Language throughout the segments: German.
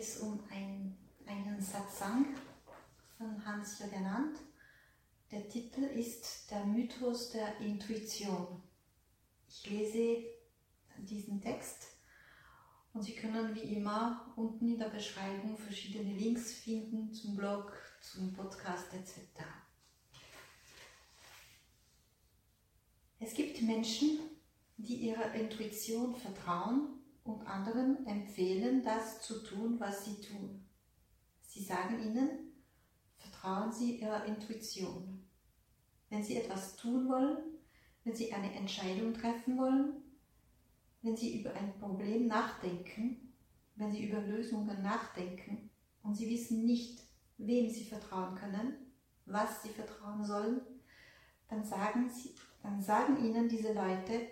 Es um ein, einen Satsang von Hans-Jürgen Ant. Der Titel ist Der Mythos der Intuition. Ich lese diesen Text und Sie können wie immer unten in der Beschreibung verschiedene Links finden zum Blog, zum Podcast etc. Es gibt Menschen, die ihrer Intuition vertrauen und anderen empfehlen, das zu tun, was sie tun. Sie sagen ihnen, vertrauen Sie Ihrer Intuition. Wenn Sie etwas tun wollen, wenn Sie eine Entscheidung treffen wollen, wenn Sie über ein Problem nachdenken, wenn Sie über Lösungen nachdenken und Sie wissen nicht, wem Sie vertrauen können, was Sie vertrauen sollen, dann sagen, Sie, dann sagen Ihnen diese Leute,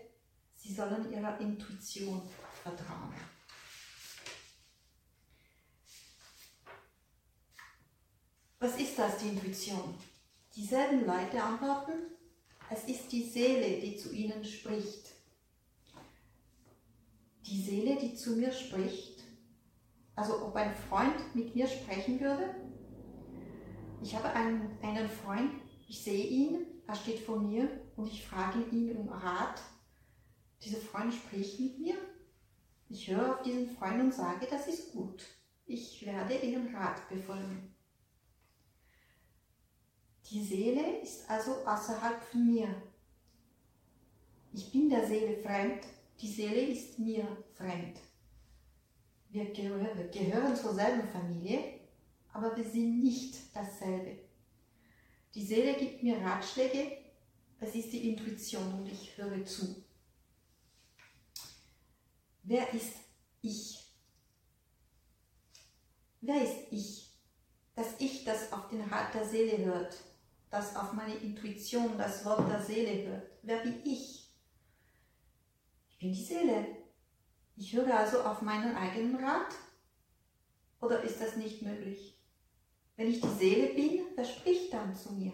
Sie sollen Ihrer Intuition vertrauen. Was ist das, die Intuition? Dieselben Leute antworten, es ist die Seele, die zu ihnen spricht. Die Seele, die zu mir spricht, also ob ein Freund mit mir sprechen würde. Ich habe einen, einen Freund, ich sehe ihn, er steht vor mir und ich frage ihn um Rat. Dieser Freund spricht mit mir ich höre auf diesen Freund und sage, das ist gut. Ich werde Ihren Rat befolgen. Die Seele ist also außerhalb von mir. Ich bin der Seele fremd, die Seele ist mir fremd. Wir gehören zur selben Familie, aber wir sind nicht dasselbe. Die Seele gibt mir Ratschläge, es ist die Intuition und ich höre zu. Wer ist ich? Wer ist ich? Das Ich, das auf den Rat der Seele hört, das auf meine Intuition, das Wort der Seele hört. Wer bin ich? Ich bin die Seele. Ich höre also auf meinen eigenen Rat? Oder ist das nicht möglich? Wenn ich die Seele bin, wer spricht dann zu mir?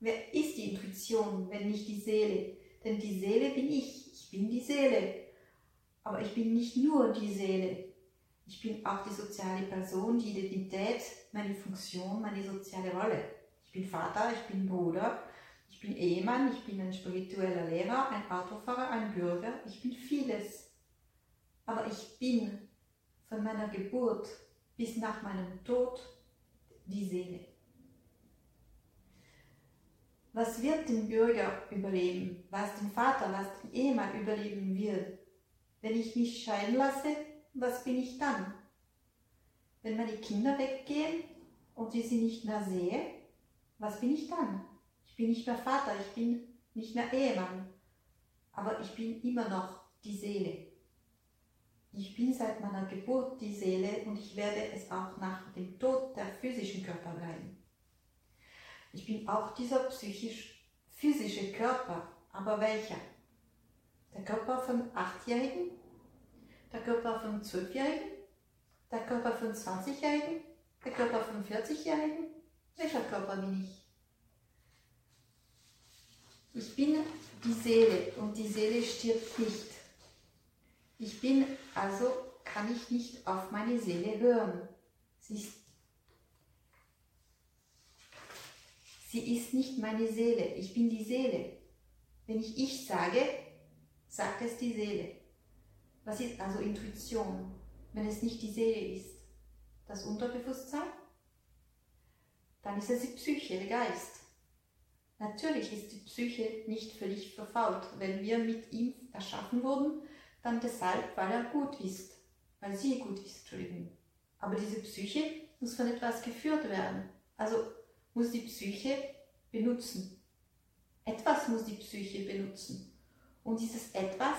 Wer ist die Intuition, wenn nicht die Seele? Denn die Seele bin ich. Ich bin die Seele. Aber ich bin nicht nur die Seele. Ich bin auch die soziale Person, die Identität, meine Funktion, meine soziale Rolle. Ich bin Vater, ich bin Bruder, ich bin Ehemann, ich bin ein spiritueller Lehrer, ein Autofahrer, ein Bürger. Ich bin vieles. Aber ich bin von meiner Geburt bis nach meinem Tod die Seele. Was wird den Bürger überleben? Was den Vater, was den Ehemann überleben wird? Wenn ich mich scheiden lasse, was bin ich dann? Wenn meine Kinder weggehen und ich sie nicht mehr sehe, was bin ich dann? Ich bin nicht mehr Vater, ich bin nicht mehr Ehemann, aber ich bin immer noch die Seele. Ich bin seit meiner Geburt die Seele und ich werde es auch nach dem Tod der physischen Körper bleiben. Ich bin auch dieser psychisch-physische Körper, aber welcher? Der Körper von Achtjährigen, der Körper von Zwölfjährigen, der Körper von 20-Jährigen, der Körper von 40-Jährigen. Welcher Körper bin ich? Ich bin die Seele und die Seele stirbt nicht. Ich bin, also kann ich nicht auf meine Seele hören. Sie ist, sie ist nicht meine Seele. Ich bin die Seele. Wenn ich ich sage, sagt es die Seele. Was ist also Intuition, wenn es nicht die Seele ist? Das Unterbewusstsein? Dann ist es die Psyche, der Geist. Natürlich ist die Psyche nicht völlig verfault. Wenn wir mit ihm erschaffen wurden, dann deshalb, weil er gut ist, weil sie gut ist, Entschuldigung. Aber diese Psyche muss von etwas geführt werden. Also muss die Psyche benutzen. Etwas muss die Psyche benutzen. Und dieses etwas,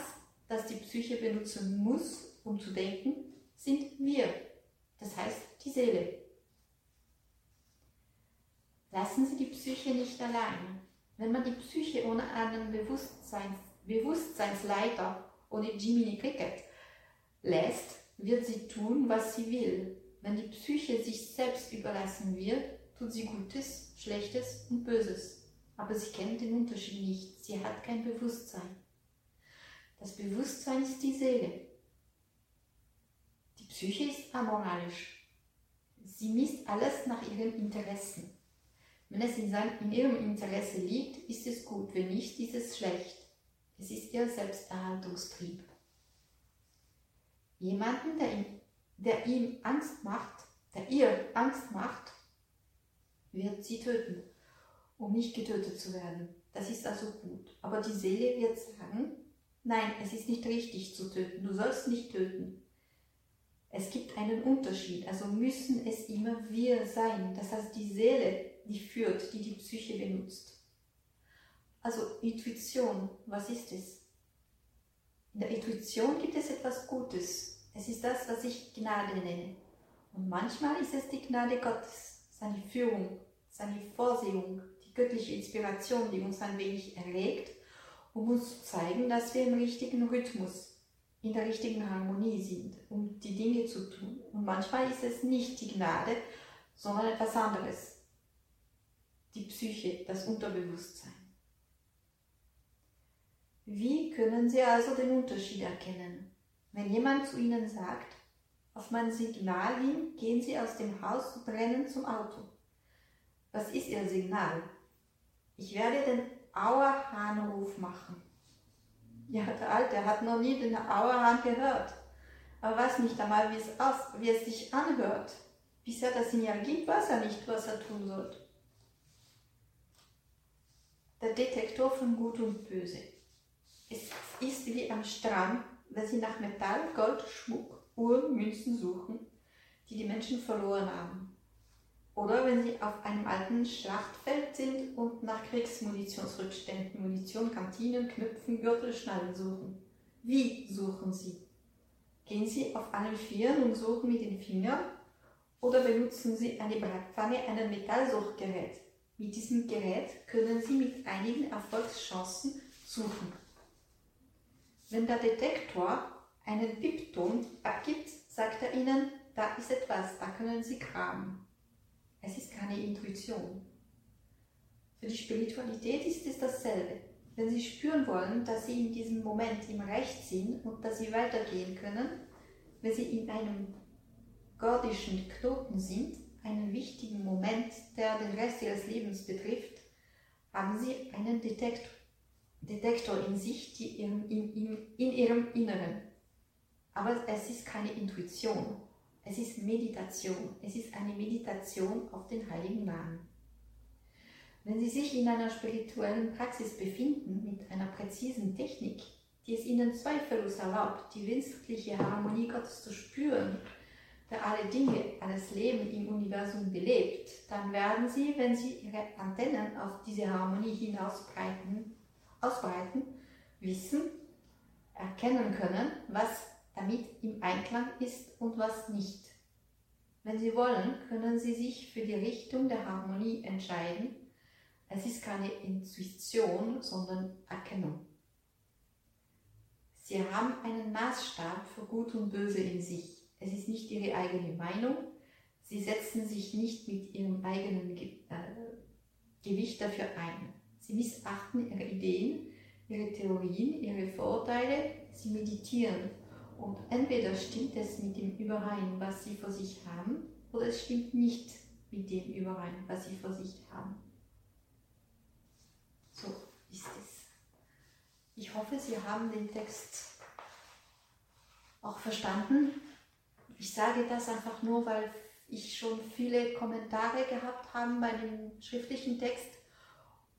das die Psyche benutzen muss, um zu denken, sind wir. Das heißt die Seele. Lassen Sie die Psyche nicht allein. Wenn man die Psyche ohne einen Bewusstseins, Bewusstseinsleiter, ohne Jiminy Cricket lässt, wird sie tun, was sie will. Wenn die Psyche sich selbst überlassen wird, tut sie Gutes, Schlechtes und Böses. Aber sie kennt den Unterschied nicht. Sie hat kein Bewusstsein. Das Bewusstsein ist die Seele. Die Psyche ist amoralisch. Sie misst alles nach ihren Interessen. Wenn es in, sein, in ihrem Interesse liegt, ist es gut, wenn nicht, ist es schlecht. Es ist ihr Selbsterhaltungstrieb. Jemanden, der ihm, der ihm Angst macht, der ihr Angst macht, wird sie töten, um nicht getötet zu werden. Das ist also gut. Aber die Seele wird sagen, nein, es ist nicht richtig zu töten, du sollst nicht töten. Es gibt einen Unterschied, also müssen es immer wir sein. Das heißt, die Seele, die führt, die die Psyche benutzt. Also Intuition, was ist es? In der Intuition gibt es etwas Gutes. Es ist das, was ich Gnade nenne. Und manchmal ist es die Gnade Gottes, seine Führung, seine Vorsehung, die göttliche Inspiration, die uns ein wenig erregt, um uns zu zeigen, dass wir im richtigen Rhythmus in der richtigen Harmonie sind, um die Dinge zu tun. Und manchmal ist es nicht die Gnade, sondern etwas anderes. Die Psyche, das Unterbewusstsein. Wie können Sie also den Unterschied erkennen? Wenn jemand zu Ihnen sagt, auf mein Signal hin gehen Sie aus dem Haus und rennen zum Auto. Was ist Ihr Signal? Ich werde den Auerhahnruf machen. Ja, der Alte hat noch nie den Auerhahn gehört. Er weiß nicht einmal, wie es, aus, wie es sich anhört. Bis er das Signal gibt, weiß er nicht, was er tun soll. Der Detektor von Gut und Böse. Es ist wie am Strand, wenn sie nach Metall, Gold, Schmuck, Uhren, Münzen suchen, die die Menschen verloren haben. Oder wenn sie auf einem alten Schlachtfeld sind und nach Kriegsmunitionsrückständen, Munition, Kantinen, Knöpfen, Gürtel, Schnallen suchen. Wie suchen sie? Gehen sie auf allen Vieren und suchen mit den Fingern? Oder benutzen sie eine Bratpfanne, ein Metallsuchgerät? Mit diesem Gerät können sie mit einigen Erfolgschancen suchen. Wenn der Detektor einen Piepton abgibt, sagt er ihnen, da ist etwas, da können sie graben. Es ist keine Intuition. Für die Spiritualität ist es dasselbe. Wenn Sie spüren wollen, dass Sie in diesem Moment im Recht sind und dass Sie weitergehen können, wenn Sie in einem gordischen Knoten sind, einen wichtigen Moment, der den Rest Ihres Lebens betrifft, haben Sie einen Detektor, Detektor in sich, in, in, in Ihrem Inneren. Aber es ist keine Intuition. Es ist Meditation. Es ist eine Meditation auf den heiligen Namen. Wenn Sie sich in einer spirituellen Praxis befinden mit einer präzisen Technik, die es Ihnen zweifellos erlaubt, die wesentliche Harmonie Gottes zu spüren, der alle Dinge, alles Leben im Universum belebt, dann werden Sie, wenn Sie Ihre Antennen auf diese Harmonie hinausbreiten, ausbreiten, wissen, erkennen können, was damit im Einklang ist und was nicht. Wenn Sie wollen, können Sie sich für die Richtung der Harmonie entscheiden. Es ist keine Intuition, sondern Erkennung. Sie haben einen Maßstab für Gut und Böse in sich. Es ist nicht Ihre eigene Meinung. Sie setzen sich nicht mit Ihrem eigenen Ge äh, Gewicht dafür ein. Sie missachten Ihre Ideen, Ihre Theorien, Ihre Vorurteile. Sie meditieren und entweder stimmt es mit dem überein, was sie vor sich haben, oder es stimmt nicht mit dem überein, was sie vor sich haben. So ist es. Ich hoffe, Sie haben den Text auch verstanden. Ich sage das einfach nur, weil ich schon viele Kommentare gehabt habe bei dem schriftlichen Text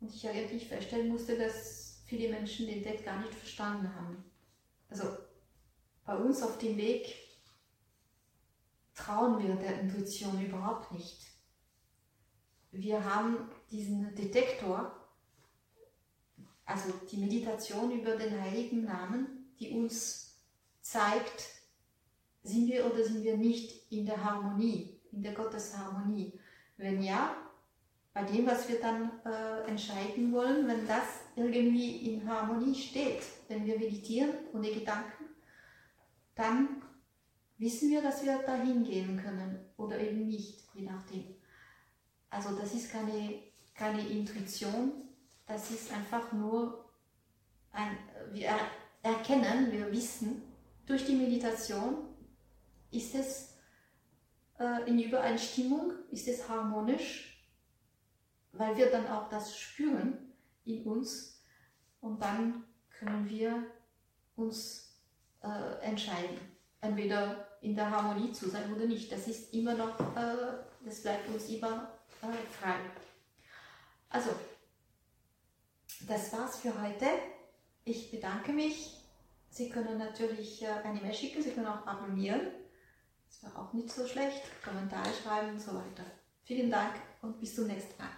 und ich wirklich feststellen musste, dass viele Menschen den Text gar nicht verstanden haben. Also bei uns auf dem Weg trauen wir der Intuition überhaupt nicht. Wir haben diesen Detektor, also die Meditation über den heiligen Namen, die uns zeigt, sind wir oder sind wir nicht in der Harmonie, in der Gottesharmonie. Wenn ja, bei dem, was wir dann äh, entscheiden wollen, wenn das irgendwie in Harmonie steht, wenn wir meditieren ohne Gedanken, dann wissen wir, dass wir dahin gehen können oder eben nicht, je nachdem. Also das ist keine, keine Intuition, das ist einfach nur ein, wir erkennen, wir wissen durch die Meditation, Ist es äh, in Übereinstimmung? Ist es harmonisch? Weil wir dann auch das spüren in uns und dann können wir uns äh, entscheiden, entweder in der Harmonie zu sein oder nicht. Das ist immer noch, äh, das bleibt uns immer äh, frei. Also, das war's für heute. Ich bedanke mich. Sie können natürlich äh, eine Mail schicken, Sie können auch abonnieren. Das wäre auch nicht so schlecht. Kommentare schreiben und so weiter. Vielen Dank und bis zum nächsten Mal.